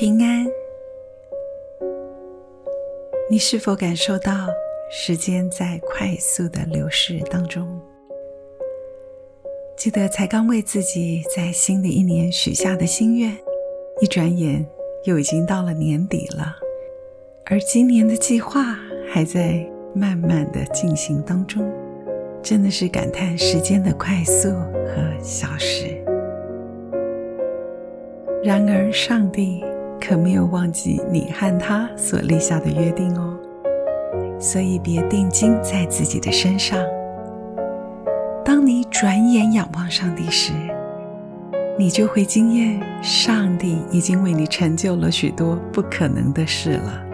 平安，你是否感受到时间在快速的流逝当中？记得才刚为自己在新的一年许下的心愿，一转眼又已经到了年底了，而今年的计划还在慢慢的进行当中，真的是感叹时间的快速和消失。然而，上帝可没有忘记你和他所立下的约定哦，所以别定睛在自己的身上。当你转眼仰望上帝时，你就会惊艳，上帝已经为你成就了许多不可能的事了。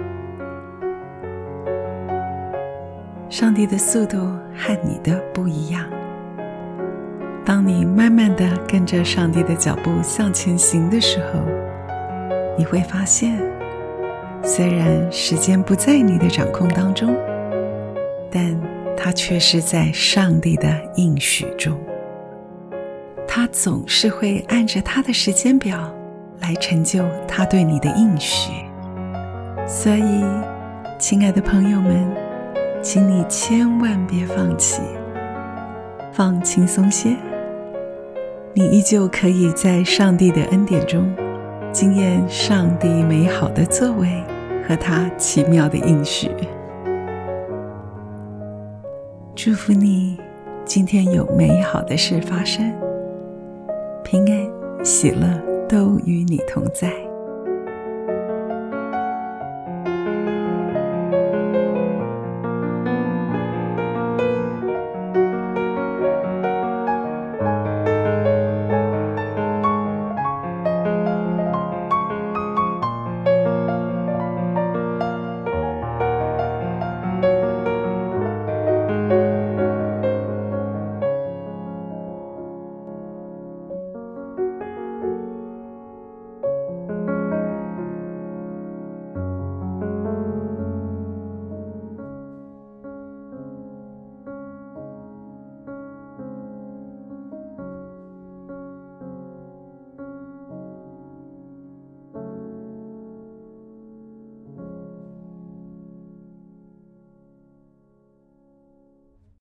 上帝的速度和你的不一样。当你慢慢的跟着上帝的脚步向前行的时候，你会发现，虽然时间不在你的掌控当中，但它却是在上帝的应许中，他总是会按着他的时间表来成就他对你的应许。所以，亲爱的朋友们，请你千万别放弃，放轻松些，你依旧可以在上帝的恩典中惊艳上帝美好的作为和他奇妙的应许。祝福你，今天有美好的事发生，平安喜乐都与你同在。